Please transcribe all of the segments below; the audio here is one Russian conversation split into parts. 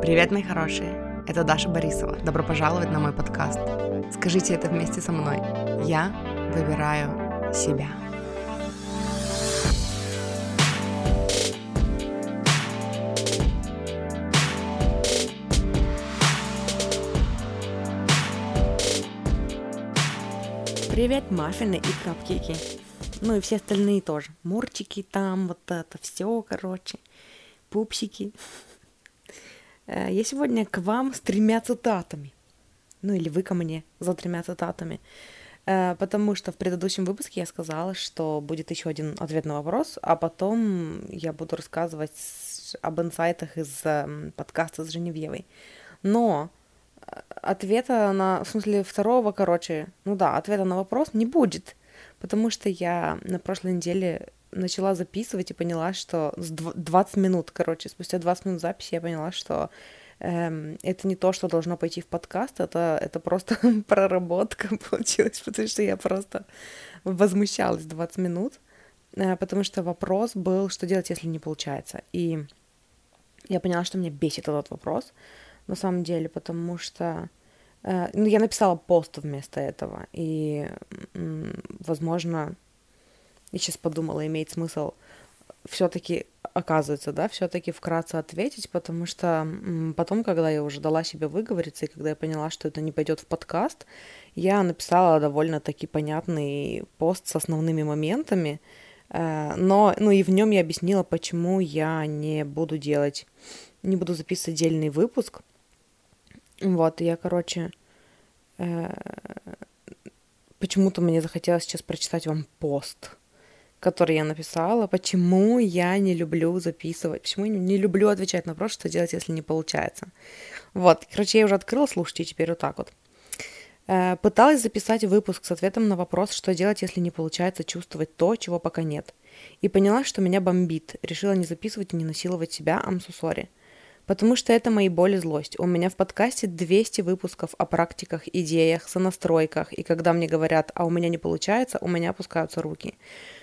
Привет, мои хорошие! Это Даша Борисова. Добро пожаловать на мой подкаст. Скажите это вместе со мной. Я выбираю себя. Привет, маффины и капкейки. Ну и все остальные тоже. Мурчики там, вот это все, короче. Пупсики. Э, я сегодня к вам с тремя цитатами. Ну или вы ко мне за тремя цитатами. Э, потому что в предыдущем выпуске я сказала, что будет еще один ответ на вопрос, а потом я буду рассказывать об инсайтах из эм, подкаста с Женевьевой. Но э, ответа на, в смысле, второго, короче, ну да, ответа на вопрос не будет, потому что я на прошлой неделе начала записывать и поняла, что 20 минут, короче, спустя 20 минут записи я поняла, что эм, это не то, что должно пойти в подкаст, это, это просто проработка получилась, потому что я просто возмущалась 20 минут, э, потому что вопрос был, что делать, если не получается. И я поняла, что меня бесит этот вопрос, на самом деле, потому что э, ну, я написала пост вместо этого, и, возможно, я сейчас подумала, имеет смысл все-таки оказывается, да, все-таки вкратце ответить, потому что потом, когда я уже дала себе выговориться, и когда я поняла, что это не пойдет в подкаст, я написала довольно-таки понятный пост с основными моментами, э, но, ну и в нем я объяснила, почему я не буду делать, не буду записывать отдельный выпуск. Вот, я, короче, э, почему-то мне захотелось сейчас прочитать вам пост, который я написала, почему я не люблю записывать, почему я не люблю отвечать на вопрос, что делать, если не получается. Вот, короче, я уже открыла, слушайте, теперь вот так вот. Э, пыталась записать выпуск с ответом на вопрос, что делать, если не получается чувствовать то, чего пока нет. И поняла, что меня бомбит. Решила не записывать и не насиловать себя, sorry. Потому что это мои боли и злость. У меня в подкасте 200 выпусков о практиках, идеях, сонастройках. И когда мне говорят, а у меня не получается, у меня опускаются руки.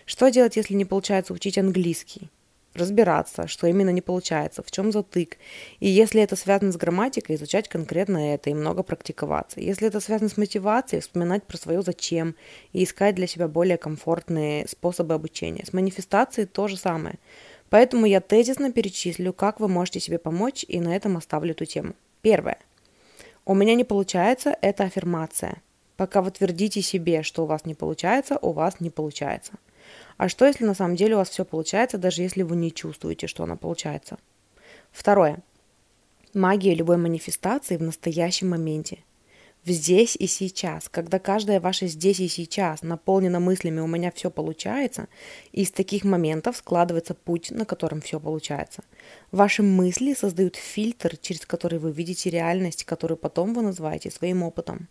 Что делать, если не получается учить английский? разбираться, что именно не получается, в чем затык. И если это связано с грамматикой, изучать конкретно это и много практиковаться. Если это связано с мотивацией, вспоминать про свое зачем и искать для себя более комфортные способы обучения. С манифестацией то же самое. Поэтому я тезисно перечислю, как вы можете себе помочь, и на этом оставлю эту тему. Первое. У меня не получается – это аффирмация. Пока вы твердите себе, что у вас не получается, у вас не получается. А что, если на самом деле у вас все получается, даже если вы не чувствуете, что оно получается? Второе. Магия любой манифестации в настоящем моменте – в здесь и сейчас, когда каждое ваше здесь и сейчас наполнено мыслями «у меня все получается», из таких моментов складывается путь, на котором все получается. Ваши мысли создают фильтр, через который вы видите реальность, которую потом вы называете своим опытом.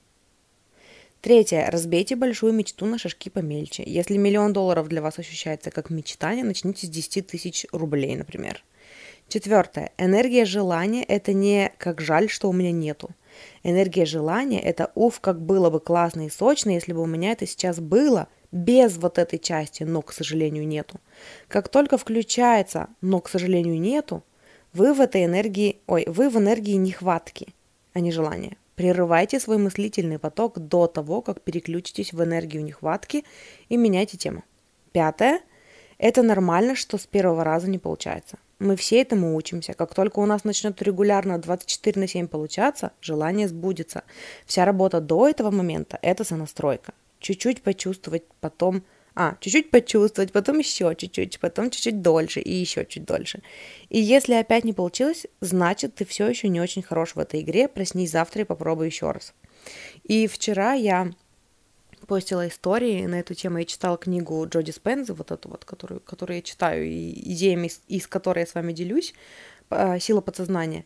Третье. Разбейте большую мечту на шажки помельче. Если миллион долларов для вас ощущается как мечтание, начните с 10 тысяч рублей, например. Четвертое. Энергия желания – это не «как жаль, что у меня нету». Энергия желания – это «уф, как было бы классно и сочно, если бы у меня это сейчас было», без вот этой части, но, к сожалению, нету. Как только включается, но, к сожалению, нету, вы в этой энергии, ой, вы в энергии нехватки, а не желания. Прерывайте свой мыслительный поток до того, как переключитесь в энергию нехватки и меняйте тему. Пятое. Это нормально, что с первого раза не получается. Мы все этому учимся. Как только у нас начнет регулярно 24 на 7 получаться, желание сбудется. Вся работа до этого момента – это сонастройка. Чуть-чуть почувствовать, потом... А, чуть-чуть почувствовать, потом еще чуть-чуть, потом чуть-чуть дольше и еще чуть дольше. И если опять не получилось, значит, ты все еще не очень хорош в этой игре, проснись завтра и попробуй еще раз. И вчера я постила истории на эту тему. Я читала книгу Джоди Спенза, вот эту вот, которую, которую я читаю, и идеями, из которой я с вами делюсь, «Сила подсознания».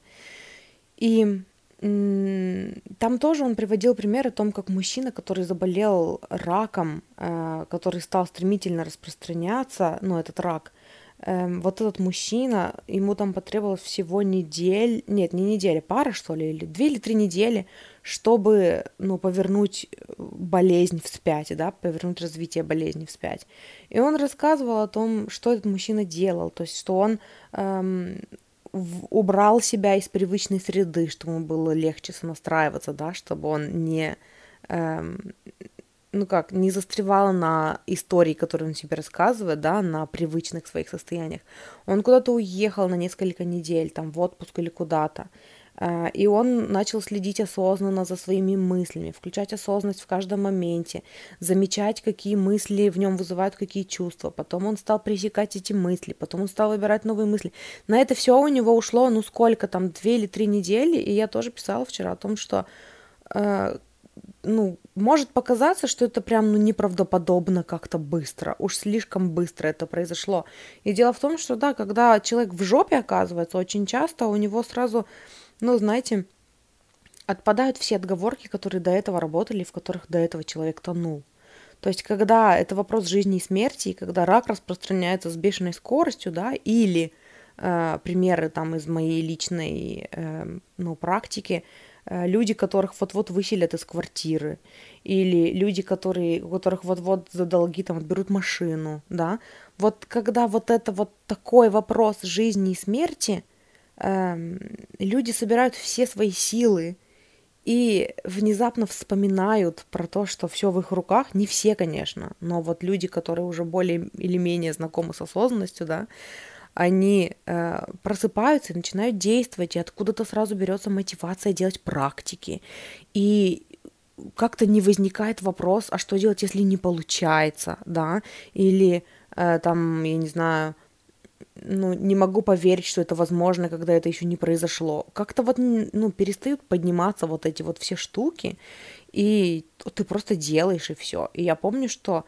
И там тоже он приводил пример о том, как мужчина, который заболел раком, э, который стал стремительно распространяться, ну, этот рак, эм, вот этот мужчина, ему там потребовалось всего недель, нет, не неделя, пара, что ли, или две или три недели, чтобы, ну, повернуть э, болезнь вспять, да, повернуть развитие болезни вспять. И он рассказывал о том, что этот мужчина делал, то есть, что он, эм, убрал себя из привычной среды, чтобы ему было легче сонастраиваться, да, чтобы он не, эм, ну как, не застревал на истории, которые он себе рассказывает, да, на привычных своих состояниях. Он куда-то уехал на несколько недель, там, в отпуск или куда-то. А, и он начал следить осознанно за своими мыслями, включать осознанность в каждом моменте, замечать, какие мысли в нем вызывают какие чувства. Потом он стал пресекать эти мысли, потом он стал выбирать новые мысли. На это все у него ушло, ну сколько там, две или три недели. И я тоже писала вчера о том, что э, ну, может показаться, что это прям ну, неправдоподобно как-то быстро, уж слишком быстро это произошло. И дело в том, что да, когда человек в жопе оказывается, очень часто у него сразу ну, знаете, отпадают все отговорки, которые до этого работали, в которых до этого человек тонул. То есть, когда это вопрос жизни и смерти, и когда рак распространяется с бешеной скоростью, да, или э, примеры там из моей личной э, ну, практики, э, люди, которых вот-вот выселят из квартиры, или люди, которые, у которых вот-вот за долги там отберут машину, да, вот когда вот это вот такой вопрос жизни и смерти – люди собирают все свои силы и внезапно вспоминают про то, что все в их руках. Не все, конечно, но вот люди, которые уже более или менее знакомы с осознанностью, да, они э, просыпаются и начинают действовать, и откуда-то сразу берется мотивация делать практики. И как-то не возникает вопрос, а что делать, если не получается, да, или э, там, я не знаю, ну, не могу поверить, что это возможно, когда это еще не произошло. Как-то вот, ну, перестают подниматься вот эти вот все штуки, и ты просто делаешь, и все. И я помню, что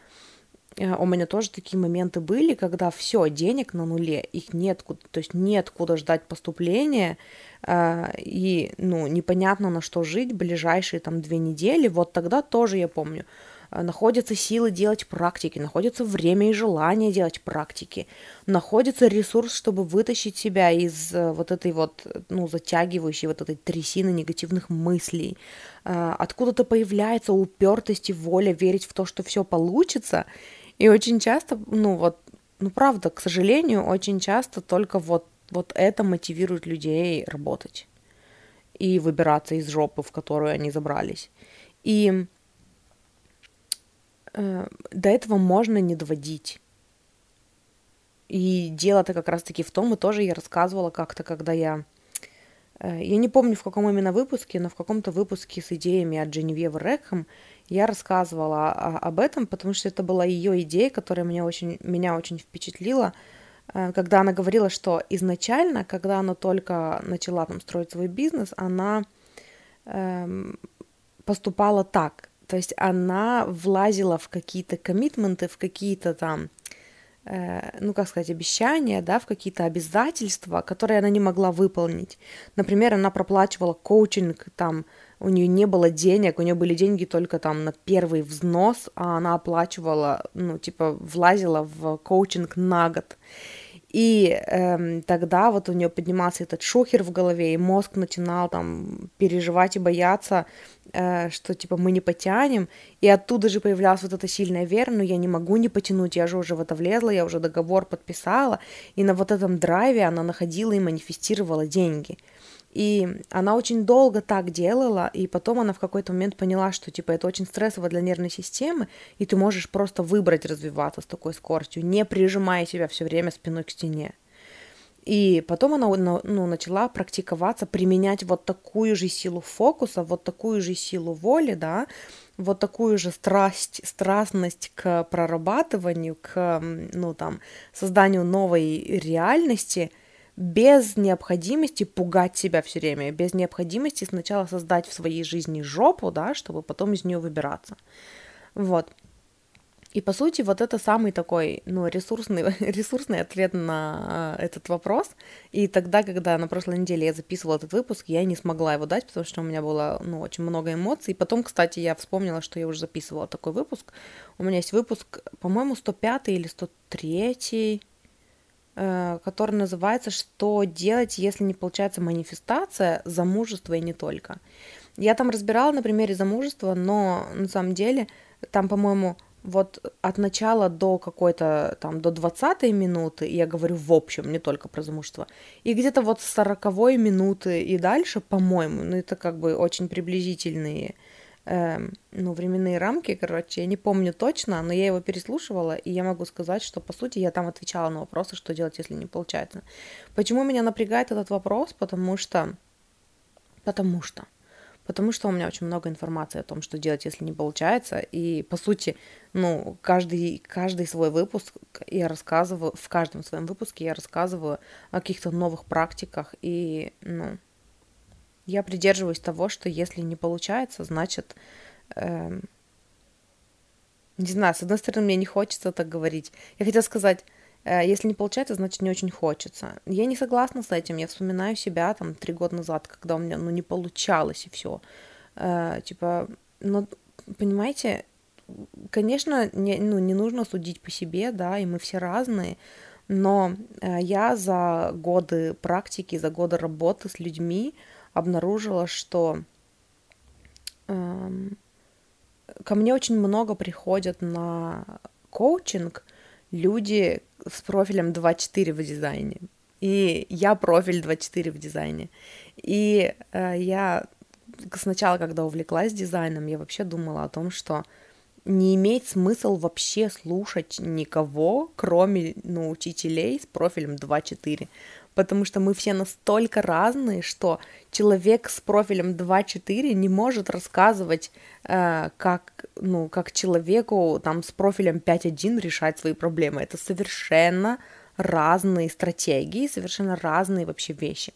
э, у меня тоже такие моменты были, когда все, денег на нуле, их нет, то есть нет куда ждать поступления, э, и, ну, непонятно на что жить ближайшие там две недели, вот тогда тоже я помню, находятся силы делать практики, находится время и желание делать практики, находится ресурс, чтобы вытащить себя из э, вот этой вот, ну, затягивающей вот этой трясины негативных мыслей. Э, откуда-то появляется упертость и воля верить в то, что все получится. И очень часто, ну вот, ну правда, к сожалению, очень часто только вот, вот это мотивирует людей работать и выбираться из жопы, в которую они забрались. И э, до этого можно не доводить. И дело-то как раз-таки в том, и тоже я рассказывала как-то, когда я... Э, я не помню, в каком именно выпуске, но в каком-то выпуске с идеями от Дженевьевы Рекхэм я рассказывала об этом, потому что это была ее идея, которая меня очень, меня очень впечатлила, э, когда она говорила, что изначально, когда она только начала там строить свой бизнес, она эм, поступала так. То есть она влазила в какие-то коммитменты, в какие-то там, э, ну, как сказать, обещания, да, в какие-то обязательства, которые она не могла выполнить. Например, она проплачивала коучинг, там, у нее не было денег, у нее были деньги только там на первый взнос, а она оплачивала, ну, типа, влазила в коучинг на год. И эм, тогда вот у нее поднимался этот шухер в голове, и мозг начинал там переживать и бояться, э, что типа мы не потянем. И оттуда же появлялась вот эта сильная вера, ну я не могу не потянуть, я же уже в это влезла, я уже договор подписала. И на вот этом драйве она находила и манифестировала деньги. И она очень долго так делала, и потом она в какой-то момент поняла, что типа это очень стрессово для нервной системы, и ты можешь просто выбрать развиваться с такой скоростью, не прижимая себя все время спиной к стене. И потом она ну, начала практиковаться, применять вот такую же силу фокуса, вот такую же силу воли, да, вот такую же страсть, страстность к прорабатыванию, к, ну, там, созданию новой реальности – без необходимости пугать себя все время, без необходимости сначала создать в своей жизни жопу, да, чтобы потом из нее выбираться. Вот. И по сути вот это самый такой, ну, ресурсный, ресурсный ответ на э, этот вопрос. И тогда, когда на прошлой неделе я записывала этот выпуск, я не смогла его дать, потому что у меня было, ну, очень много эмоций. И потом, кстати, я вспомнила, что я уже записывала такой выпуск. У меня есть выпуск, по-моему, 105 или 103 Э, который называется «Что делать, если не получается манифестация замужества и не только». Я там разбирала на примере замужества, но на самом деле там, по-моему, вот от начала до какой-то там до 20 минуты, я говорю в общем, не только про замужество, и где-то вот с 40 минуты и дальше, по-моему, ну это как бы очень приблизительные э, ну, временные рамки, короче, я не помню точно, но я его переслушивала, и я могу сказать, что, по сути, я там отвечала на вопросы, что делать, если не получается. Почему меня напрягает этот вопрос? Потому что... Потому что потому что у меня очень много информации о том, что делать, если не получается. И, по сути, ну, каждый, каждый свой выпуск я рассказываю, в каждом своем выпуске я рассказываю о каких-то новых практиках. И, ну, я придерживаюсь того, что если не получается, значит, эм, не знаю, с одной стороны, мне не хочется так говорить. Я хотела сказать, Э, если не получается, значит, не очень хочется. Я не согласна с этим. Я вспоминаю себя там три года назад, когда у меня, ну, не получалось и все. Э, типа, ну, понимаете, конечно, не, ну, не нужно судить по себе, да, и мы все разные, но э, я за годы практики, за годы работы с людьми обнаружила, что э, ко мне очень много приходят на коучинг люди, с профилем 2.4 в дизайне. И я профиль 2.4 в дизайне. И э, я сначала, когда увлеклась дизайном, я вообще думала о том, что не имеет смысл вообще слушать никого, кроме ну, учителей с профилем 2.4 потому что мы все настолько разные, что человек с профилем 2.4 не может рассказывать, э, как, ну, как человеку там с профилем 5.1 решать свои проблемы. Это совершенно разные стратегии, совершенно разные вообще вещи.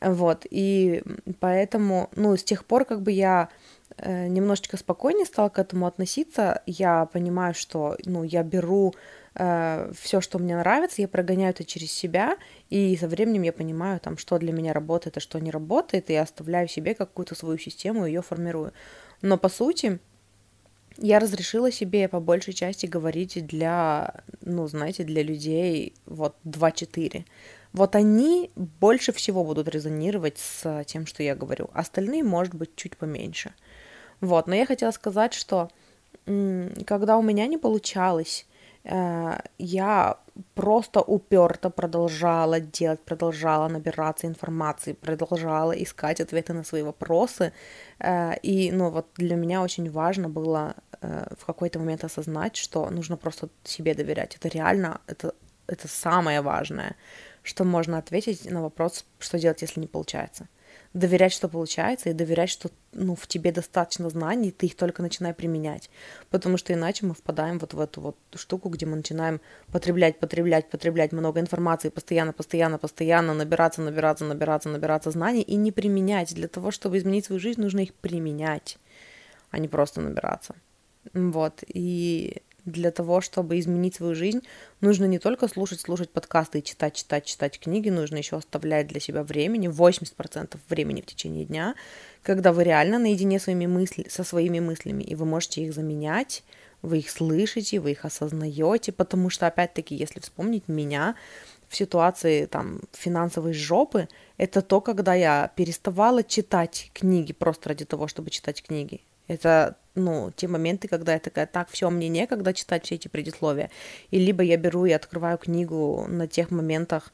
Вот, и поэтому, ну, с тех пор как бы я э, немножечко спокойнее стала к этому относиться, я понимаю, что, ну, я беру э, все, что мне нравится, я прогоняю это через себя, и со временем я понимаю, там, что для меня работает, а что не работает, и я оставляю себе какую-то свою систему, ее формирую. Но по сути, я разрешила себе по большей части говорить для, ну, знаете, для людей вот 2-4. Вот они больше всего будут резонировать с тем, что я говорю. Остальные, может быть, чуть поменьше. Вот, но я хотела сказать, что когда у меня не получалось я просто уперто продолжала делать, продолжала набираться информации, продолжала искать ответы на свои вопросы. Э, и, ну, вот для меня очень важно было э, в какой-то момент осознать, что нужно просто себе доверять. Это реально, это, это самое важное, что можно ответить на вопрос, что делать, если не получается доверять, что получается, и доверять, что ну, в тебе достаточно знаний, ты их только начинай применять. Потому что иначе мы впадаем вот в эту вот штуку, где мы начинаем потреблять, потреблять, потреблять много информации, постоянно, постоянно, постоянно набираться, набираться, набираться, набираться знаний и не применять. Для того, чтобы изменить свою жизнь, нужно их применять, а не просто набираться. Вот. И для того, чтобы изменить свою жизнь, нужно не только слушать, слушать подкасты и читать, читать, читать книги, нужно еще оставлять для себя времени, 80% времени в течение дня, когда вы реально наедине своими мысли, со своими мыслями, и вы можете их заменять, вы их слышите, вы их осознаете, потому что, опять-таки, если вспомнить меня в ситуации там финансовой жопы, это то, когда я переставала читать книги просто ради того, чтобы читать книги. Это, ну, те моменты, когда я такая, так, все, мне некогда читать все эти предисловия. И либо я беру и открываю книгу на тех моментах,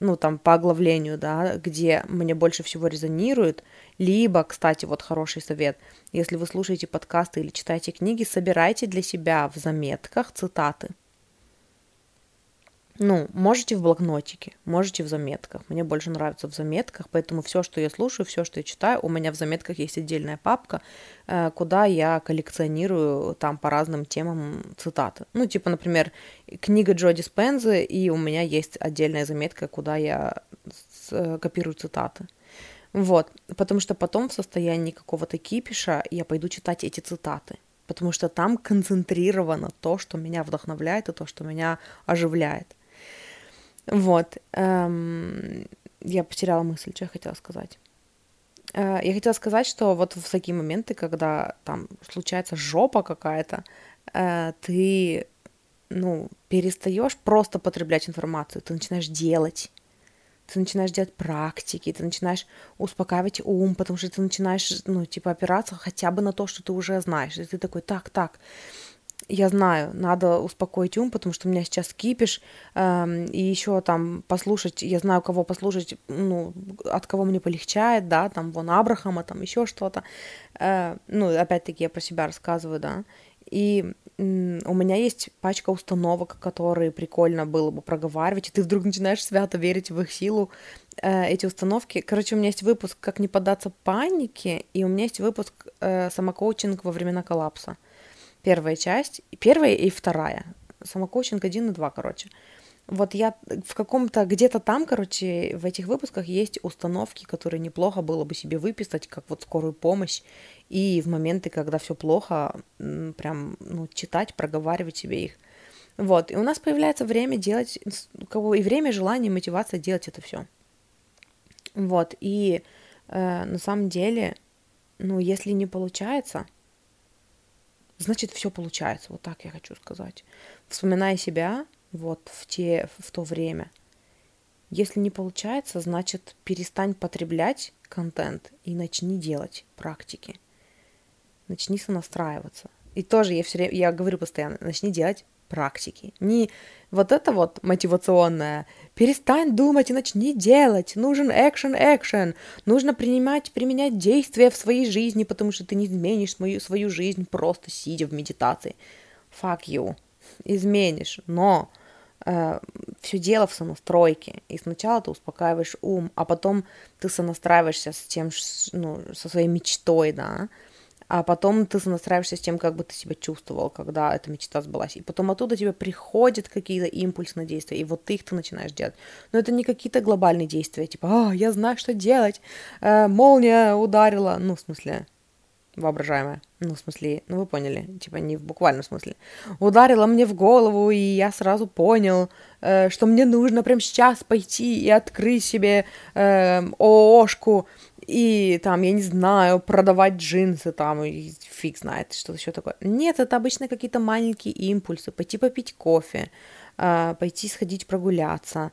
ну, там, по оглавлению, да, где мне больше всего резонирует, либо, кстати, вот хороший совет, если вы слушаете подкасты или читаете книги, собирайте для себя в заметках цитаты. Ну, можете в блокнотике, можете в заметках. Мне больше нравится в заметках, поэтому все, что я слушаю, все, что я читаю, у меня в заметках есть отдельная папка, э, куда я коллекционирую там по разным темам цитаты. Ну, типа, например, книга Джо Диспензы, и у меня есть отдельная заметка, куда я э, копирую цитаты. Вот, потому что потом в состоянии какого-то кипиша я пойду читать эти цитаты потому что там концентрировано то, что меня вдохновляет и то, что меня оживляет. Вот. Эм, я потеряла мысль, что я хотела сказать. Э, я хотела сказать, что вот в такие моменты, когда там случается жопа какая-то, э, ты, ну, перестаешь просто потреблять информацию, ты начинаешь делать. Ты начинаешь делать практики, ты начинаешь успокаивать ум, потому что ты начинаешь, ну, типа, опираться хотя бы на то, что ты уже знаешь. И ты такой, так, так, я знаю, надо успокоить ум, потому что у меня сейчас кипиш, э, и еще там послушать, я знаю, кого послушать, ну, от кого мне полегчает, да, там, вон, Абрахама, там, еще что-то. Э, ну, опять-таки, я про себя рассказываю, да. И у меня есть пачка установок, которые прикольно было бы проговаривать, и ты вдруг начинаешь свято верить в их силу, э, эти установки. Короче, у меня есть выпуск «Как не поддаться панике», и у меня есть выпуск э, «Самокоучинг во времена коллапса». Первая часть, первая и вторая. Самокоучинг один и два, короче. Вот я в каком-то, где-то там, короче, в этих выпусках есть установки, которые неплохо было бы себе выписать, как вот скорую помощь, и в моменты, когда все плохо, прям, ну, читать, проговаривать себе их. Вот, и у нас появляется время делать, кого и время, желание, мотивация делать это все. Вот, и э, на самом деле, ну, если не получается, значит, все получается, вот так я хочу сказать. Вспоминая себя, вот в, те, в то время. Если не получается, значит, перестань потреблять контент и начни делать практики. Начни сонастраиваться. И тоже я все время, я говорю постоянно, начни делать практики. Не вот это вот мотивационное. Перестань думать и начни делать. Нужен экшен, экшен. Нужно принимать, применять действия в своей жизни, потому что ты не изменишь свою, свою жизнь просто сидя в медитации. Fuck you. Изменишь. Но э, все дело в сонастройке. И сначала ты успокаиваешь ум, а потом ты сонастраиваешься с тем, ну, со своей мечтой, да, а потом ты сонастраиваешься с тем, как бы ты себя чувствовал, когда эта мечта сбылась. И потом оттуда тебе приходят какие-то импульсные действия, и вот их ты начинаешь делать. Но это не какие-то глобальные действия, типа, а, я знаю, что делать, э, молния ударила, ну, в смысле, воображаемая. Ну, в смысле, ну вы поняли, типа не в буквальном смысле. Ударила мне в голову, и я сразу понял, э, что мне нужно прямо сейчас пойти и открыть себе э, ООшку, и там, я не знаю, продавать джинсы там, и фиг знает, что еще такое. Нет, это обычно какие-то маленькие импульсы, пойти попить кофе, э, пойти сходить прогуляться,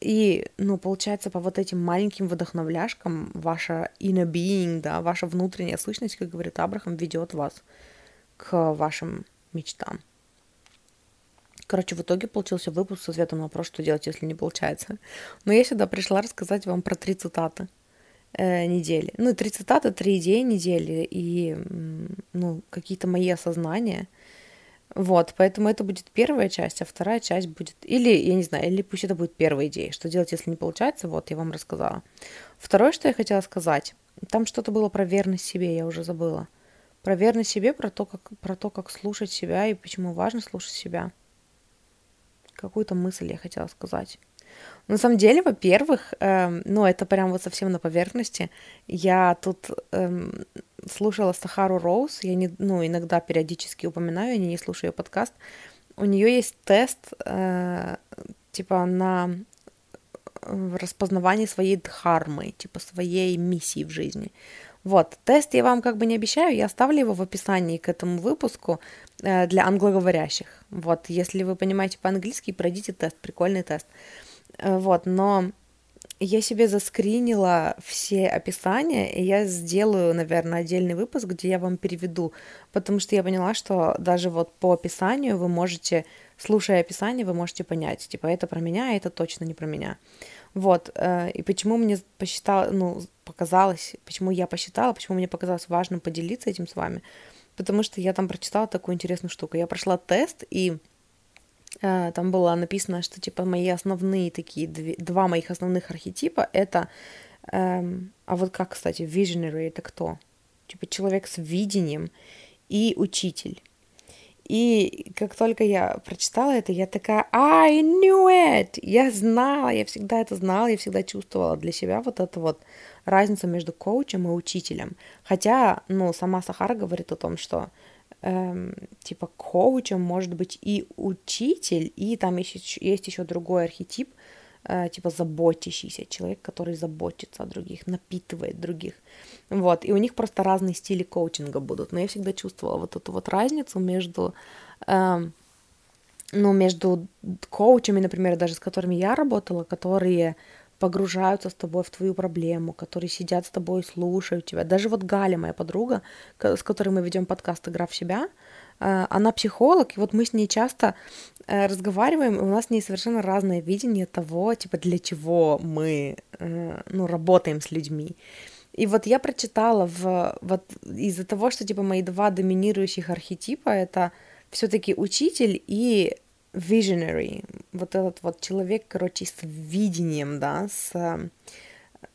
и, ну, получается, по вот этим маленьким вдохновляшкам ваша inner being, да, ваша внутренняя сущность, как говорит Абрахам, ведет вас к вашим мечтам. Короче, в итоге получился выпуск с ответом на вопрос, что делать, если не получается. Но я сюда пришла рассказать вам про три цитаты э, недели. Ну, три цитаты, три идеи недели и, ну, какие-то мои осознания – вот, поэтому это будет первая часть, а вторая часть будет... Или, я не знаю, или пусть это будет первая идея. Что делать, если не получается? Вот, я вам рассказала. Второе, что я хотела сказать. Там что-то было про верность себе, я уже забыла. Про верность себе, про то, как, про то, как слушать себя и почему важно слушать себя. Какую-то мысль я хотела сказать. На самом деле, во-первых, эм, ну, это прям вот совсем на поверхности. Я тут эм, слушала Сахару Роуз, я не, ну, иногда периодически упоминаю, я не слушаю ее подкаст. У нее есть тест, э, типа, на распознавание своей дхармы, типа, своей миссии в жизни. Вот, тест я вам как бы не обещаю, я оставлю его в описании к этому выпуску э, для англоговорящих. Вот, если вы понимаете по-английски, пройдите тест, прикольный тест. Э, вот, но я себе заскринила все описания, и я сделаю, наверное, отдельный выпуск, где я вам переведу, потому что я поняла, что даже вот по описанию вы можете, слушая описание, вы можете понять, типа, это про меня, а это точно не про меня. Вот, э, и почему мне посчитала, ну, показалось, почему я посчитала, почему мне показалось важным поделиться этим с вами, потому что я там прочитала такую интересную штуку. Я прошла тест, и Э, там было написано, что типа мои основные такие, два моих основных архетипа это, эм, а вот как, кстати, visionary это кто? Типа человек с видением и учитель. И как только я прочитала это, я такая, I knew it! Я знала, я всегда это знала, я всегда чувствовала для себя вот эту вот разницу между коучем и учителем. Хотя, ну, сама Сахара говорит о том, что эм, типа коучем может быть и учитель, и там есть, есть еще другой архетип, э, типа заботящийся человек, который заботится о других, напитывает других. Вот, и у них просто разные стили коучинга будут. Но я всегда чувствовала вот эту вот разницу между, эм, ну, между коучами, например, даже с которыми я работала, которые погружаются с тобой в твою проблему, которые сидят с тобой, слушают тебя. Даже вот Галя, моя подруга, с которой мы ведем подкаст «Игра в себя», э, она психолог, и вот мы с ней часто э, разговариваем, и у нас с ней совершенно разное видение того, типа, для чего мы, э, ну, работаем с людьми. И вот я прочитала в, вот из-за того, что, типа, мои два доминирующих архетипа — это все таки учитель и visionary, вот этот вот человек, короче, с видением, да, с,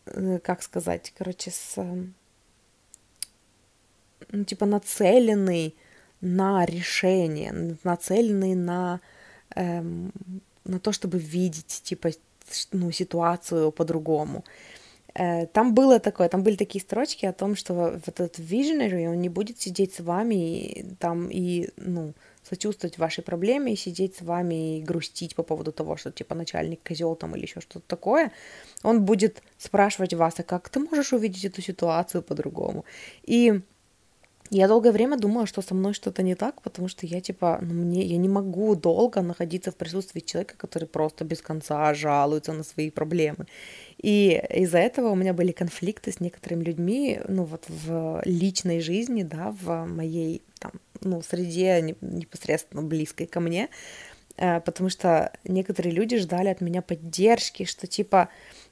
э, как сказать, короче, с, ну, типа, нацеленный на решение, нацеленный на, эм, на то, чтобы видеть, типа, ну, ситуацию по-другому. Э, там было такое, там были такие строчки о том, что вот этот visionary, он не будет сидеть с вами и там и, ну, сочувствовать вашей проблеме и сидеть с вами и грустить по поводу того, что типа начальник козел там или еще что-то такое, он будет спрашивать вас, а как ты можешь увидеть эту ситуацию по-другому? И я долгое время думала, что со мной что-то не так, потому что я типа, ну мне, я не могу долго находиться в присутствии человека, который просто без конца жалуется на свои проблемы. И из-за этого у меня были конфликты с некоторыми людьми, ну вот в личной жизни, да, в моей ну, среде непосредственно близкой ко мне, э, потому что некоторые люди ждали от меня поддержки, что типа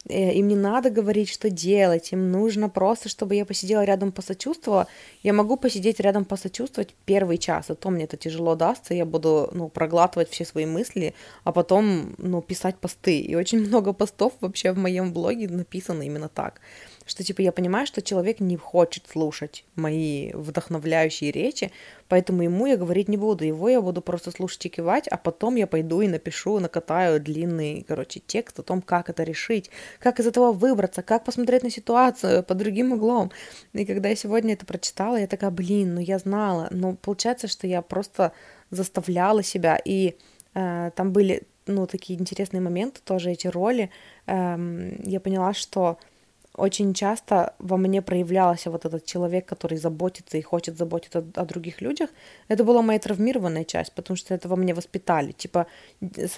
Э, им не надо говорить, что делать, им нужно просто, чтобы я посидела рядом, посочувствовала. Я могу посидеть рядом, посочувствовать первый час, а то мне это тяжело дастся, я буду, ну, проглатывать все свои мысли, а потом, ну, писать посты. И очень много постов вообще в моем блоге написано именно так что типа я понимаю, что человек не хочет слушать мои вдохновляющие речи, поэтому ему я говорить не буду, его я буду просто слушать и кивать, а потом я пойду и напишу, накатаю длинный, короче, текст о том, как это решить, как из этого выбраться, как посмотреть на ситуацию под другим углом. И когда я сегодня это прочитала, я такая, блин, ну я знала, но получается, что я просто заставляла себя, и э, там были, ну, такие интересные моменты, тоже эти роли, э, я поняла, что очень часто во мне проявлялся вот этот человек, который заботится и хочет заботиться о, других людях. Это была моя травмированная часть, потому что это во мне воспитали. Типа,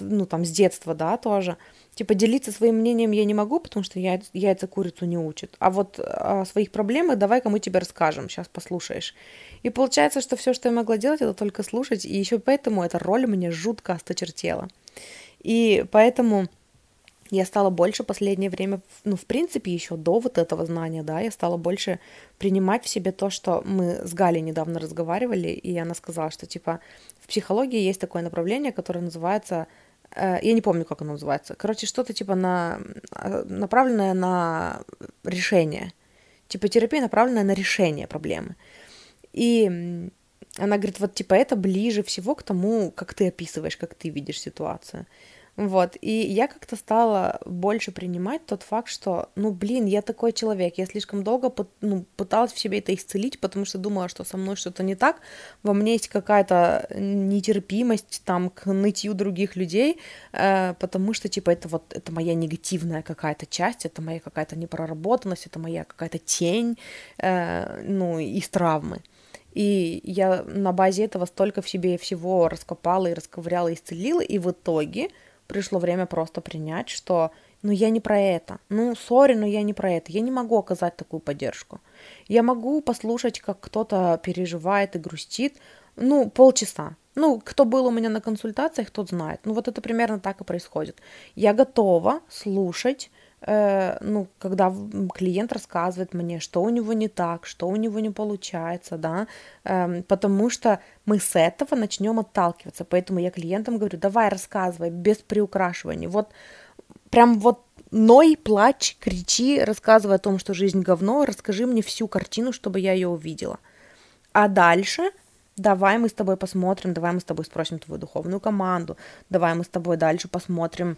ну там с детства, да, тоже. Типа делиться своим мнением я не могу, потому что яйца, яйца курицу не учат. А вот о своих проблемах давай-ка мы тебе расскажем, сейчас послушаешь. И получается, что все, что я могла делать, это только слушать. И еще поэтому эта роль мне жутко осточертела. И поэтому я стала больше последнее время, ну, в принципе, еще до вот этого знания, да, я стала больше принимать в себе то, что мы с Галей недавно разговаривали, и она сказала, что, типа, в психологии есть такое направление, которое называется, э, я не помню, как оно называется, короче, что-то, типа, на, э, направленное на решение, типа, терапия, направленная на решение проблемы. И она говорит, вот, типа, это ближе всего к тому, как ты описываешь, как ты видишь ситуацию. Вот, и я как-то стала больше принимать тот факт, что, ну, блин, я такой человек, я слишком долго ну, пыталась в себе это исцелить, потому что думала, что со мной что-то не так, во мне есть какая-то нетерпимость там к нытью других людей, э, потому что, типа, это вот, это моя негативная какая-то часть, это моя какая-то непроработанность, это моя какая-то тень, э, ну, из травмы. И я на базе этого столько в себе всего раскопала и расковыряла, и исцелила, и в итоге пришло время просто принять, что ну я не про это. Ну, сори, но я не про это. Я не могу оказать такую поддержку. Я могу послушать, как кто-то переживает и грустит, ну, полчаса. Ну, кто был у меня на консультациях, тот знает. Ну, вот это примерно так и происходит. Я готова слушать ну, когда клиент рассказывает мне, что у него не так, что у него не получается, да, э, потому что мы с этого начнем отталкиваться. Поэтому я клиентам говорю, давай рассказывай без приукрашивания. Вот прям вот ной, плачь, кричи, рассказывай о том, что жизнь говно, расскажи мне всю картину, чтобы я ее увидела. А дальше давай мы с тобой посмотрим, давай мы с тобой спросим твою духовную команду, давай мы с тобой дальше посмотрим,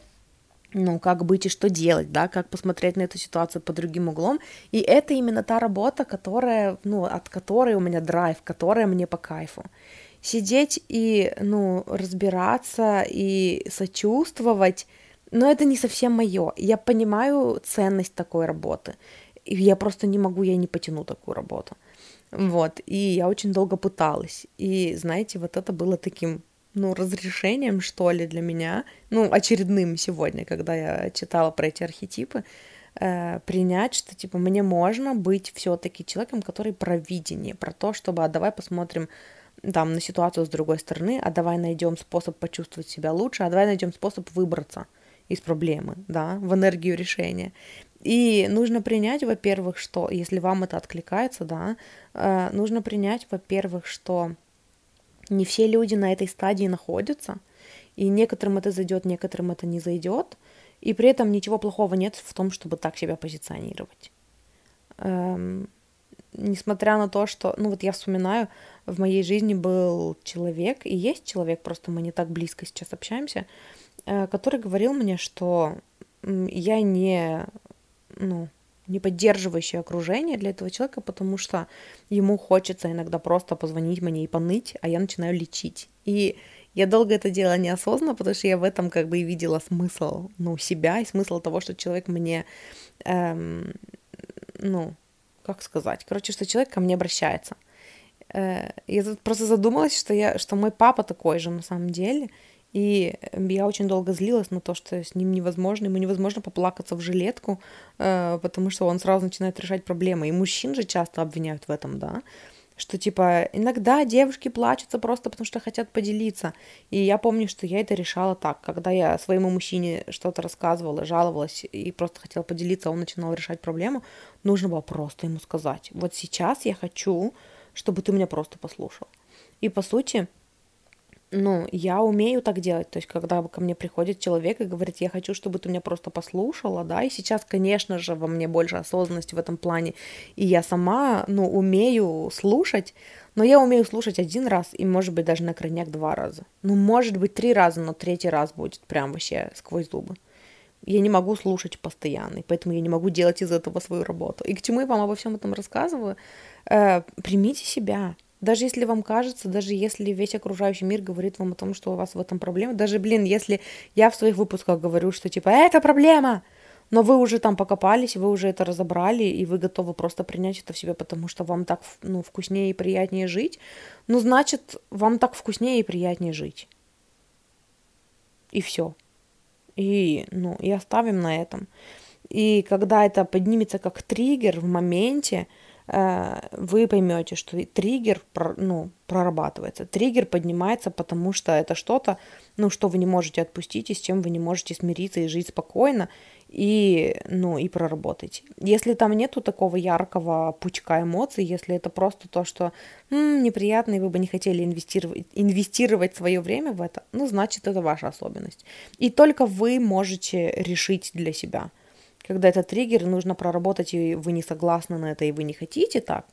ну, как быть и что делать, да, как посмотреть на эту ситуацию под другим углом. И это именно та работа, которая, ну, от которой у меня драйв, которая мне по кайфу. Сидеть и, ну, разбираться и сочувствовать, но это не совсем мое. Я понимаю ценность такой работы. И я просто не могу, я не потяну такую работу. Вот, и я очень долго пыталась. И, знаете, вот это было таким ну, разрешением, что ли, для меня, ну, очередным сегодня, когда я читала про эти архетипы, э, принять, что, типа, мне можно быть все таки человеком, который про видение, про то, чтобы, а давай посмотрим там, на ситуацию с другой стороны, а давай найдем способ почувствовать себя лучше, а давай найдем способ выбраться из проблемы, да, в энергию решения. И нужно принять, во-первых, что, если вам это откликается, да, э, нужно принять, во-первых, что не все люди на этой стадии находятся, и некоторым это зайдет, некоторым это не зайдет, и при этом ничего плохого нет в том, чтобы так себя позиционировать. Эм, несмотря на то, что, ну вот я вспоминаю, в моей жизни был человек, и есть человек, просто мы не так близко сейчас общаемся, э, который говорил мне, что я не ну, не поддерживающее окружение для этого человека, потому что ему хочется иногда просто позвонить мне и поныть, а я начинаю лечить. И я долго это делала неосознанно, потому что я в этом как бы и видела смысл, ну, себя и смысл того, что человек мне, эм, ну, как сказать, короче, что человек ко мне обращается. Э, я тут просто задумалась, что я, что мой папа такой же на самом деле, и я очень долго злилась на то, что с ним невозможно, ему невозможно поплакаться в жилетку, э, потому что он сразу начинает решать проблемы. И мужчин же часто обвиняют в этом, да, что типа иногда девушки плачутся просто потому что хотят поделиться. И я помню, что я это решала так, когда я своему мужчине что-то рассказывала, жаловалась и просто хотела поделиться, он начинал решать проблему, нужно было просто ему сказать, вот сейчас я хочу, чтобы ты меня просто послушал. И по сути, ну, я умею так делать. То есть, когда ко мне приходит человек и говорит, я хочу, чтобы ты меня просто послушала, да, и сейчас, конечно же, во мне больше осознанности в этом плане, и я сама, ну, умею слушать, но я умею слушать один раз и, может быть, даже на крайняк два раза. Ну, может быть, три раза, но третий раз будет прям вообще сквозь зубы. Я не могу слушать постоянно, и поэтому я не могу делать из этого свою работу. И к чему я вам обо всем этом рассказываю? Э, примите себя, даже если вам кажется, даже если весь окружающий мир говорит вам о том, что у вас в этом проблема, даже, блин, если я в своих выпусках говорю, что типа это проблема, но вы уже там покопались, вы уже это разобрали, и вы готовы просто принять это в себя, потому что вам так ну, вкуснее и приятнее жить, ну, значит, вам так вкуснее и приятнее жить. И все. И, ну, и оставим на этом. И когда это поднимется как триггер в моменте, вы поймете, что триггер ну, прорабатывается. Триггер поднимается, потому что это что-то, ну, что вы не можете отпустить, и с чем вы не можете смириться и жить спокойно, и, ну, и проработать. Если там нету такого яркого пучка эмоций, если это просто то, что м-м, неприятно, и вы бы не хотели инвестировать, инвестировать свое время в это, ну, значит, это ваша особенность. И только вы можете решить для себя – когда это триггер, нужно проработать, и вы не согласны на это, и вы не хотите так.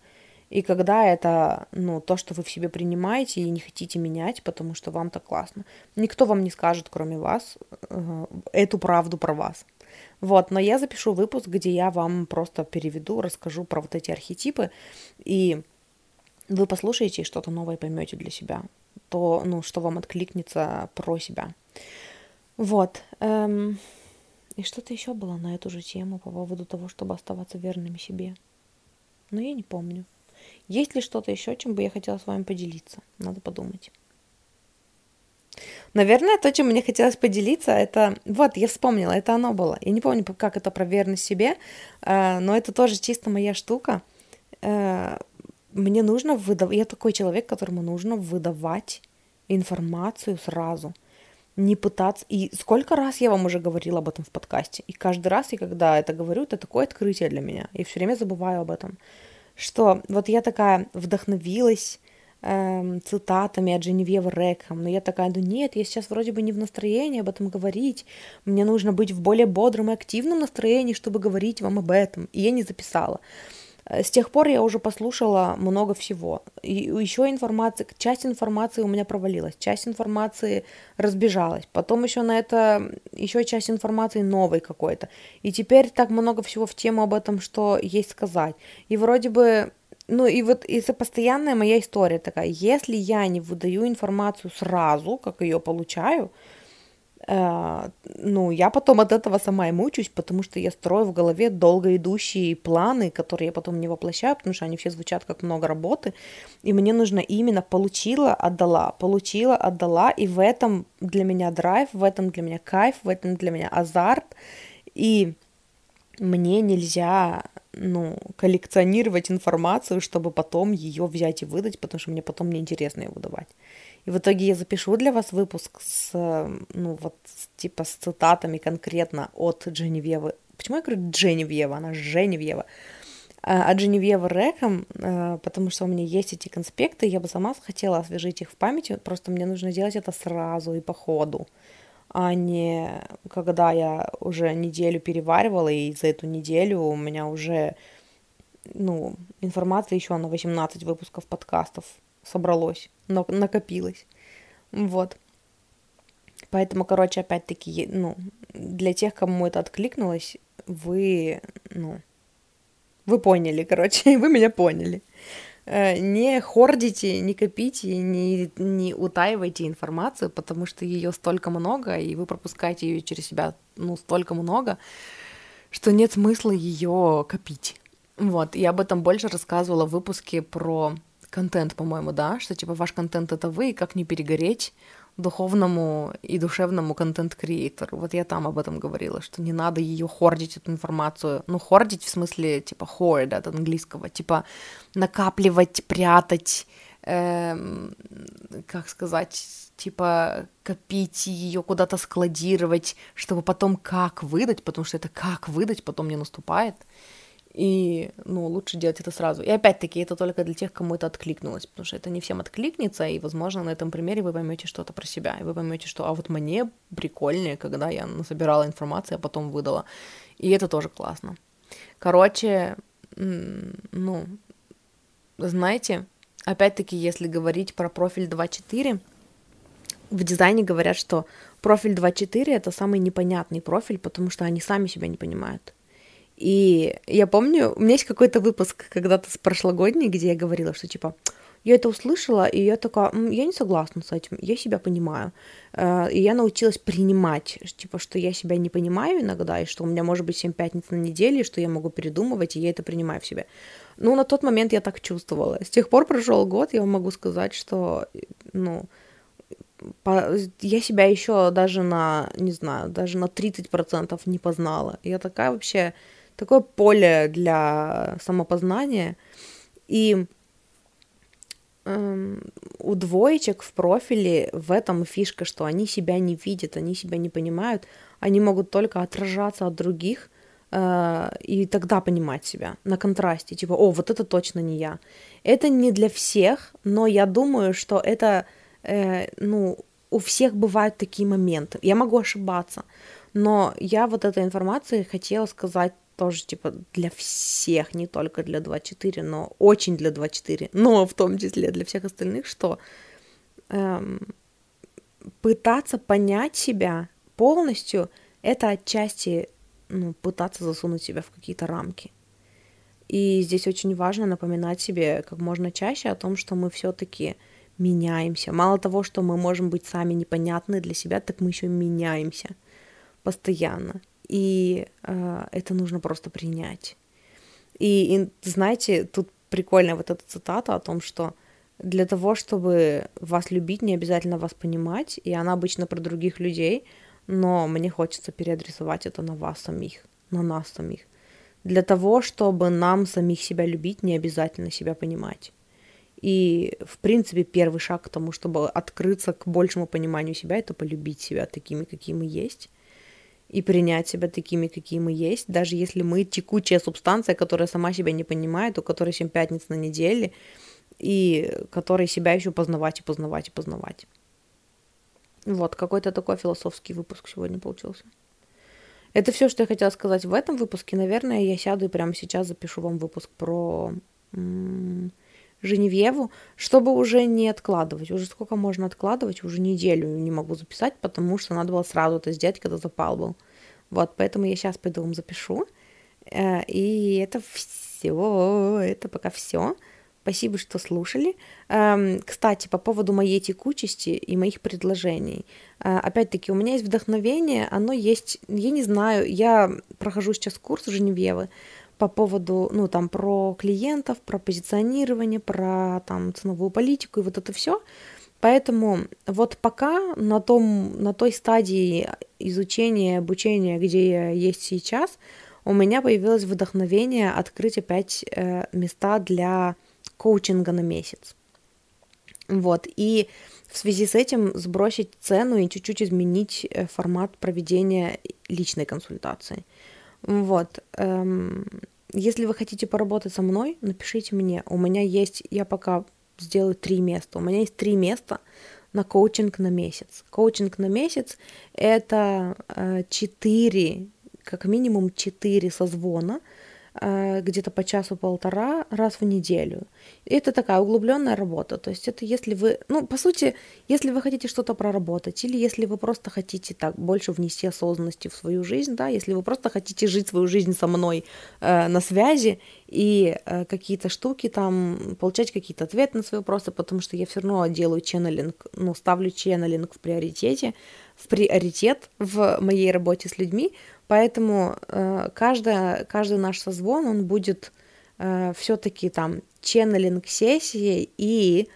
И когда это, ну, то, что вы в себе принимаете и не хотите менять, потому что вам так классно. Никто вам не скажет, кроме вас, э, эту правду про вас. Вот, но я запишу выпуск, где я вам просто переведу, расскажу про вот эти архетипы, и вы послушаете и что-то новое поймете для себя, то, ну, что вам откликнется про себя. Вот. Эм, и что-то еще было на эту же тему по поводу того, чтобы оставаться верными себе. Но я не помню. Есть ли что-то еще, чем бы я хотела с вами поделиться? Надо подумать. Наверное, то, чем мне хотелось поделиться, это... Вот, я вспомнила, это оно было. Я не помню, как это про верность себе, э, но это тоже чисто моя штука. Э, мне нужно выдавать... Я такой человек, которому нужно выдавать информацию сразу – не пытаться... И сколько раз я вам уже говорила об этом в подкасте. И каждый раз, и когда это говорю, это такое открытие для меня. И все время забываю об этом. Что вот я такая вдохновилась эм, цитатами от Женевьевы Рекхэм, но я такая, ну нет, я сейчас вроде бы не в настроении об этом говорить, мне нужно быть в более бодром и активном настроении, чтобы говорить вам об этом, и я не записала. Э, с тех пор я уже послушала много всего. И еще информация, часть информации у меня провалилась, часть информации разбежалась. Потом еще на это, еще часть информации новой какой-то. И теперь так много всего в тему об этом, что есть сказать. И вроде бы ну и вот это постоянная моя история такая. Если я не выдаю информацию сразу, как ее получаю, ну, я потом от этого сама и мучаюсь, потому что я строю в голове долго идущие планы, которые я потом не воплощаю, потому что они все звучат как много работы, и мне нужно именно получила, отдала, получила, отдала, и в этом для меня драйв, в этом для меня кайф, в этом для меня азарт, и мне нельзя, ну, коллекционировать информацию, чтобы потом ее взять и выдать, потому что мне потом неинтересно ее выдавать. И в итоге я запишу для вас выпуск с, ну, вот, типа с цитатами конкретно от Дженевьевы. Почему я говорю Дженевьева? Она Женевьева. А, от Дженевьевы Рэком, а, потому что у меня есть эти конспекты, я бы сама хотела освежить их в памяти, просто мне нужно делать это сразу и по ходу, а не когда я уже неделю переваривала, и за эту неделю у меня уже, ну, информация еще на 18 выпусков подкастов собралось, но накопилось. Вот. Поэтому, короче, опять-таки, ну, для тех, кому это откликнулось, вы, ну, вы поняли, короче, вы меня поняли. Э, не хордите, не копите, не, не утаивайте информацию, потому что ее столько много, и вы пропускаете ее через себя, ну, столько много, что нет смысла ее копить. Вот, я об этом больше рассказывала в выпуске про контент, по-моему, да, что типа ваш контент это вы, и как не перегореть духовному и душевному контент-креатору. Вот я там об этом говорила, что не надо ее хордить, эту информацию. Ну, хордить в смысле, типа, hoard от английского, типа, накапливать, прятать, эм, как сказать, типа, копить ее, куда-то складировать, чтобы потом как выдать, потому что это как выдать потом не наступает. И, ну, лучше делать это сразу. И опять-таки, это только для тех, кому это откликнулось, потому что это не всем откликнется, и, возможно, на этом примере вы поймете что-то про себя, и вы поймете, что, а вот мне прикольнее, когда я насобирала информацию, а потом выдала. И это тоже классно. Короче, ну, знаете, опять-таки, если говорить про профиль 2.4, в дизайне говорят, что профиль 2.4 это самый непонятный профиль, потому что они сами себя не понимают. И я помню, у меня есть какой-то выпуск когда-то с прошлогодней, где я говорила, что типа я это услышала, и я такая, я не согласна с этим, я себя понимаю. Э, и я научилась принимать, типа, что я себя не понимаю иногда, и что у меня может быть 7 пятниц на неделе, и что я могу передумывать, и я это принимаю в себе. Ну, на тот момент я так чувствовала. С тех пор прошел год, я могу сказать, что, ну, по, я себя еще даже на, не знаю, даже на 30% не познала. Я такая вообще такое поле для самопознания. И эм, у двоечек в профиле в этом фишка, что они себя не видят, они себя не понимают, они могут только отражаться от других, э, и тогда понимать себя на контрасте, типа, о, вот это точно не я. Это не для всех, но я думаю, что это, э, ну, у всех бывают такие моменты. Я могу ошибаться, но я вот этой информацией хотела сказать тоже, типа, для всех, не только для 2.4, но очень для 2.4, но в том числе для всех остальных, что эм, пытаться понять себя полностью, это отчасти ну, пытаться засунуть себя в какие-то рамки. И здесь очень важно напоминать себе как можно чаще о том, что мы все-таки меняемся. Мало того, что мы можем быть сами непонятны для себя, так мы еще меняемся постоянно и э, это нужно просто принять. И, и знаете, тут прикольная вот эта цитата о том, что для того, чтобы вас любить, не обязательно вас понимать, и она обычно про других людей, но мне хочется переадресовать это на вас самих, на нас самих. Для того, чтобы нам самих себя любить, не обязательно себя понимать. И, в принципе, первый шаг к тому, чтобы открыться к большему пониманию себя, это полюбить себя такими, какие мы есть и принять себя такими, какие мы есть, даже если мы текучая субстанция, которая сама себя не понимает, у которой 7 пятниц на неделе, и которой себя еще познавать и познавать и познавать. Вот, какой-то такой философский выпуск сегодня получился. Это все, что я хотела сказать в этом выпуске. Наверное, я сяду и прямо сейчас запишу вам выпуск про Женевьеву, чтобы уже не откладывать. Уже сколько можно откладывать, уже неделю не могу записать, потому что надо было сразу это сделать, когда запал был. Вот, поэтому я сейчас пойду вам запишу. Э, и это все, это пока все. Спасибо, что слушали. Эм, кстати, по поводу моей текучести и моих предложений. Э, опять-таки, у меня есть вдохновение, оно есть, я не знаю, я прохожу сейчас курс Женевьевы, по поводу, ну, там, про клиентов, про позиционирование, про, там, ценовую политику и вот это все. Поэтому вот пока на, том, на той стадии изучения, обучения, где я есть сейчас, у меня появилось вдохновение открыть опять э, места для коучинга на месяц. Вот, и в связи с этим сбросить цену и чуть-чуть изменить э, формат проведения личной консультации. Вот. Эм, если вы хотите поработать со мной, напишите мне. У меня есть, я пока сделаю три места. У меня есть три места на коучинг на месяц. Коучинг на месяц — это э, четыре, как минимум четыре созвона — где-то по часу-полтора раз в неделю. И это такая углубленная работа. То есть это если вы, ну, по сути, если вы хотите что-то проработать, или если вы просто хотите так больше внести осознанности в свою жизнь, да, если вы просто хотите жить свою жизнь со мной э, на связи и э, какие-то штуки там, получать какие-то ответы на свои вопросы, потому что я все равно делаю ченнелинг, ну, ставлю ченнелинг в приоритете, в приоритет в моей работе с людьми, Поэтому э, каждая, каждый наш созвон, он будет э, все-таки там ченнелинг сессии и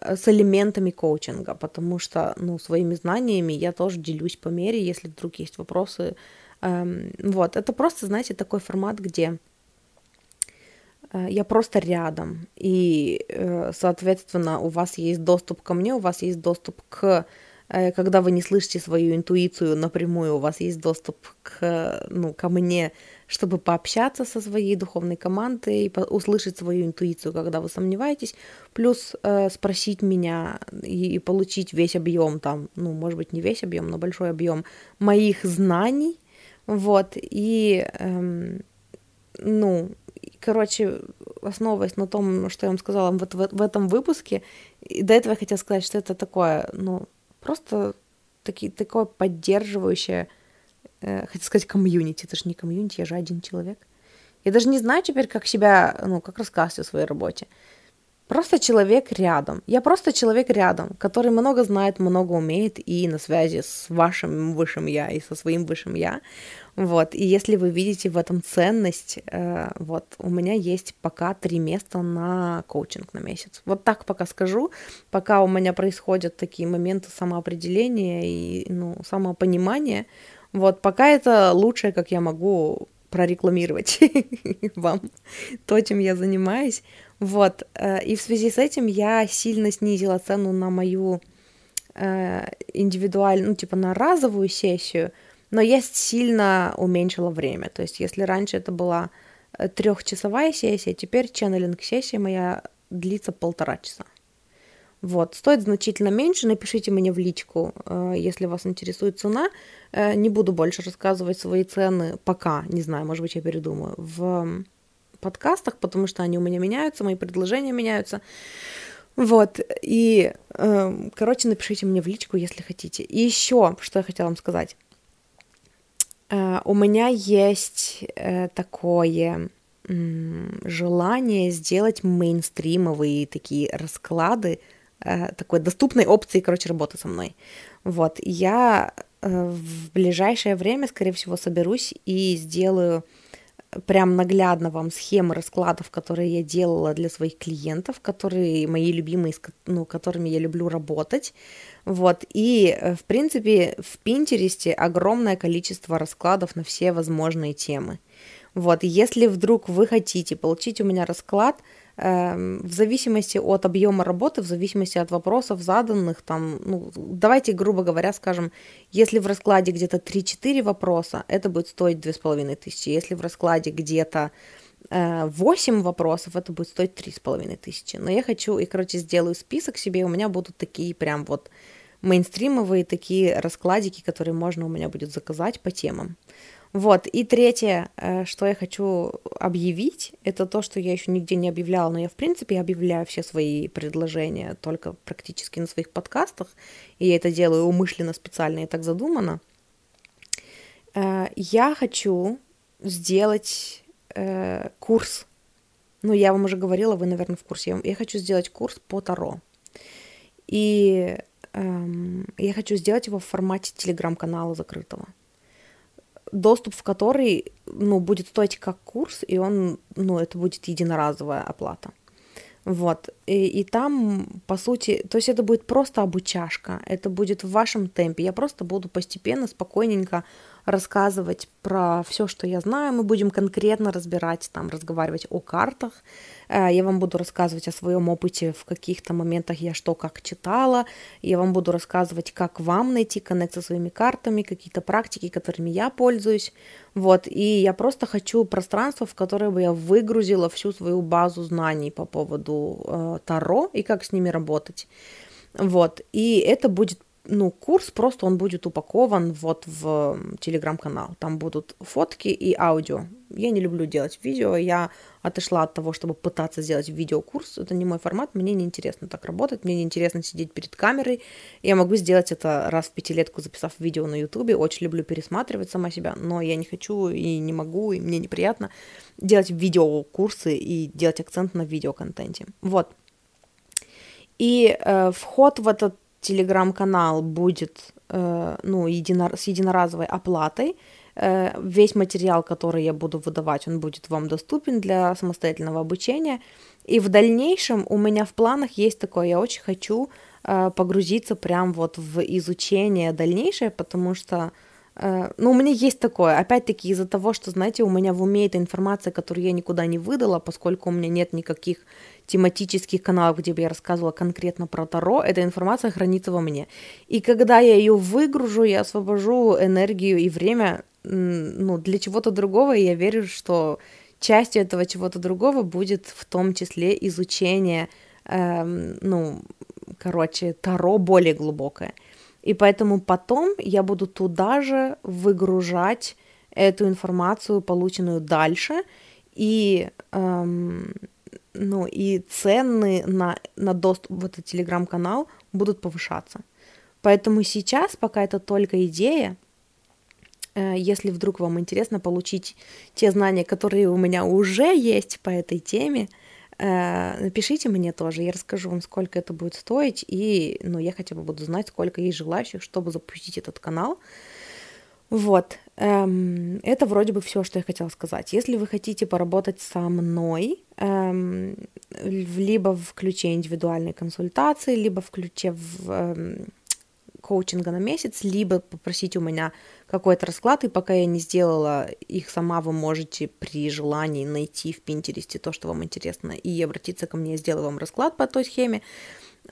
э, с элементами коучинга, потому что, ну, своими знаниями я тоже делюсь по мере, если вдруг есть вопросы. Эм, вот, это просто, знаете, такой формат, где э, я просто рядом, и, э, соответственно, у вас есть доступ ко мне, у вас есть доступ к когда вы не слышите свою интуицию напрямую, у вас есть доступ к, ну, ко мне, чтобы пообщаться со своей духовной командой, услышать свою интуицию, когда вы сомневаетесь, плюс э, спросить меня и, и получить весь объем там, ну, может быть, не весь объем, но большой объем моих знаний, вот, и, эм, ну, короче, основываясь на том, что я вам сказала в, в, в этом выпуске, и до этого я хотела сказать, что это такое, ну, просто таки, такое поддерживающее, э, хотел сказать, комьюнити. Это же не комьюнити, я же один человек. Я даже не знаю теперь, как себя, ну, как рассказывать о своей работе. Просто человек рядом. Я просто человек рядом, который много знает, много умеет и на связи с вашим высшим я и со своим высшим я. Вот. И если вы видите в этом ценность, э, вот у меня есть пока три места на коучинг на месяц. Вот так пока скажу, пока у меня происходят такие моменты самоопределения и ну, самопонимания. Вот пока это лучшее, как я могу прорекламировать вам то, чем я занимаюсь. Вот, э, и в связи с этим я сильно снизила цену на мою э, индивидуальную, ну, типа на разовую сессию, но я сильно уменьшила время. То есть, если раньше это была э, трехчасовая сессия, теперь ченнелинг-сессия моя длится полтора часа. Вот, стоит значительно меньше, напишите мне в личку, если вас интересует цена. Не буду больше рассказывать свои цены пока, не знаю, может быть, я передумаю, в подкастах, потому что они у меня меняются, мои предложения меняются. Вот, и, э, короче, напишите мне в личку, если хотите. И еще, что я хотела вам сказать. Э, у меня есть э, такое э, желание сделать мейнстримовые такие расклады, э, такой доступной опции, короче, работы со мной. Вот, я э, в ближайшее время, скорее всего, соберусь и сделаю прям наглядно вам схемы раскладов, которые я делала для своих клиентов, которые мои любимые, ну, которыми я люблю работать. Вот, и, э, в принципе, в Пинтересте огромное количество раскладов на все возможные темы. Вот, если вдруг вы хотите получить у меня расклад – в зависимости от объема работы, в зависимости от вопросов заданных, там, ну, давайте, грубо говоря, скажем, если в раскладе где-то 3-4 вопроса, это будет стоить 2500, если в раскладе где-то 8 э, вопросов, это будет стоить 3500. Но я хочу, и, короче, сделаю список себе, у меня будут такие прям вот мейнстримовые такие раскладики, которые можно у меня будет заказать по темам. Вот, и третье, э, что я хочу объявить, это то, что я еще нигде не объявляла, но я, в принципе, объявляю все свои предложения только практически на своих подкастах, и я это делаю умышленно, специально и так задумано. Э, я хочу сделать э, курс, ну, я вам уже говорила, вы, наверное, в курсе, я хочу сделать курс по Таро. И эм, я хочу сделать его в формате телеграм-канала закрытого доступ в который, ну, будет стоить как курс, и он, ну, это будет единоразовая оплата. Вот, и, и там, по сути, то есть это будет просто обучашка, это будет в вашем темпе, я просто буду постепенно, спокойненько рассказывать про все, что я знаю. Мы будем конкретно разбирать, там, разговаривать о картах. Э, я вам буду рассказывать о своем опыте в каких-то моментах я что как читала. Я вам буду рассказывать, как вам найти коннект со своими картами, какие-то практики, которыми я пользуюсь. Вот, и я просто хочу пространство, в которое бы я выгрузила всю свою базу знаний по поводу э, Таро и как с ними работать. Вот, и это будет ну, курс просто он будет упакован вот в телеграм-канал. Там будут фотки и аудио. Я не люблю делать видео, я отошла от того, чтобы пытаться сделать видеокурс. Это не мой формат, мне не интересно так работать, мне не интересно сидеть перед камерой. Я могу сделать это раз в пятилетку, записав видео на ютубе. Очень люблю пересматривать сама себя, но я не хочу и не могу, и мне неприятно делать видеокурсы и делать акцент на видеоконтенте. Вот. И э, вход в этот телеграм-канал будет э, ну, едино, с единоразовой оплатой. Э, весь материал, который я буду выдавать, он будет вам доступен для самостоятельного обучения. И в дальнейшем у меня в планах есть такое, я очень хочу э, погрузиться прям вот в изучение дальнейшее, потому что ну, у меня есть такое, опять-таки из-за того, что, знаете, у меня в уме эта информация, которую я никуда не выдала, поскольку у меня нет никаких тематических каналов, где бы я рассказывала конкретно про Таро, эта информация хранится во мне. И когда я ее выгружу, я освобожу энергию и время ну, для чего-то другого, и я верю, что частью этого чего-то другого будет в том числе изучение, эм, ну, короче, Таро более глубокое. И поэтому потом я буду туда же выгружать эту информацию, полученную дальше, и, эм, ну, и цены на, на доступ в этот телеграм-канал будут повышаться. Поэтому сейчас, пока это только идея, э, если вдруг вам интересно получить те знания, которые у меня уже есть по этой теме, напишите мне тоже, я расскажу вам, сколько это будет стоить, и ну, я хотя бы буду знать, сколько есть желающих, чтобы запустить этот канал. Вот, эм, это вроде бы все, что я хотела сказать. Если вы хотите поработать со мной, эм, либо в ключе индивидуальной консультации, либо в ключе в, эм, коучинга на месяц, либо попросить у меня какой-то расклад, и пока я не сделала их сама, вы можете при желании найти в Пинтересте то, что вам интересно, и обратиться ко мне, я сделаю вам расклад по той схеме.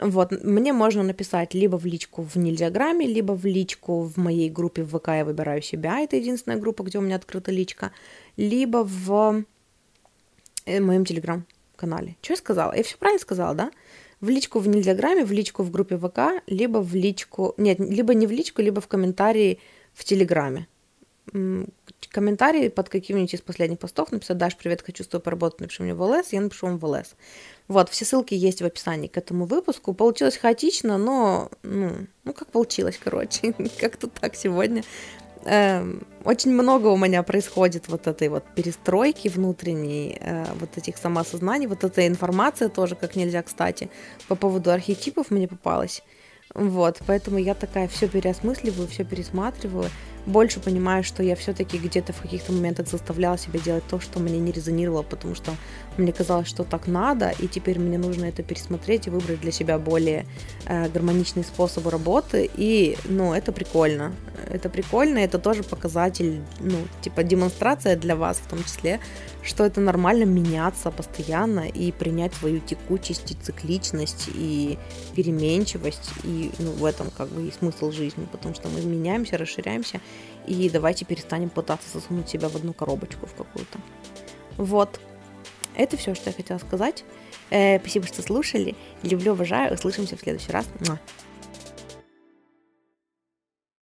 Вот, мне можно написать либо в личку в Нельзяграме, либо в личку в моей группе в ВК «Я выбираю себя», это единственная группа, где у меня открыта личка, либо в э, моем телеграм-канале. Что я сказала? Я все правильно сказала, да? В личку в Нельзяграме, в личку в группе ВК, либо в личку... Нет, либо не в личку, либо в комментарии в Телеграме. Комментарии под каким-нибудь из последних постов написать, Даш, привет, хочу с тобой поработать, напиши мне в ЛС, я напишу вам в ЛС. Вот, все ссылки есть в описании к этому выпуску. Получилось хаотично, но, ну, ну как получилось, короче, как-то так сегодня э, очень много у меня происходит вот этой вот перестройки внутренней, э, вот этих самоосознаний, вот эта информация тоже, как нельзя, кстати, по поводу архетипов мне попалась. Вот, поэтому я такая все переосмысливаю, все пересматриваю, больше понимаю, что я все-таки где-то в каких-то моментах заставляла себя делать то, что мне не резонировало, потому что мне казалось, что так надо, и теперь мне нужно это пересмотреть и выбрать для себя более э, гармоничный способ работы, и, ну, это прикольно. Это прикольно, это тоже показатель, ну, типа демонстрация для вас в том числе, что это нормально меняться постоянно и принять свою текучесть и цикличность и переменчивость, и ну, в этом как бы и смысл жизни, потому что мы меняемся, расширяемся, и давайте перестанем пытаться засунуть себя в одну коробочку в какую-то. Вот. Это все, что я хотела сказать. Э, спасибо, что слушали. Люблю, обожаю. Услышимся в следующий раз.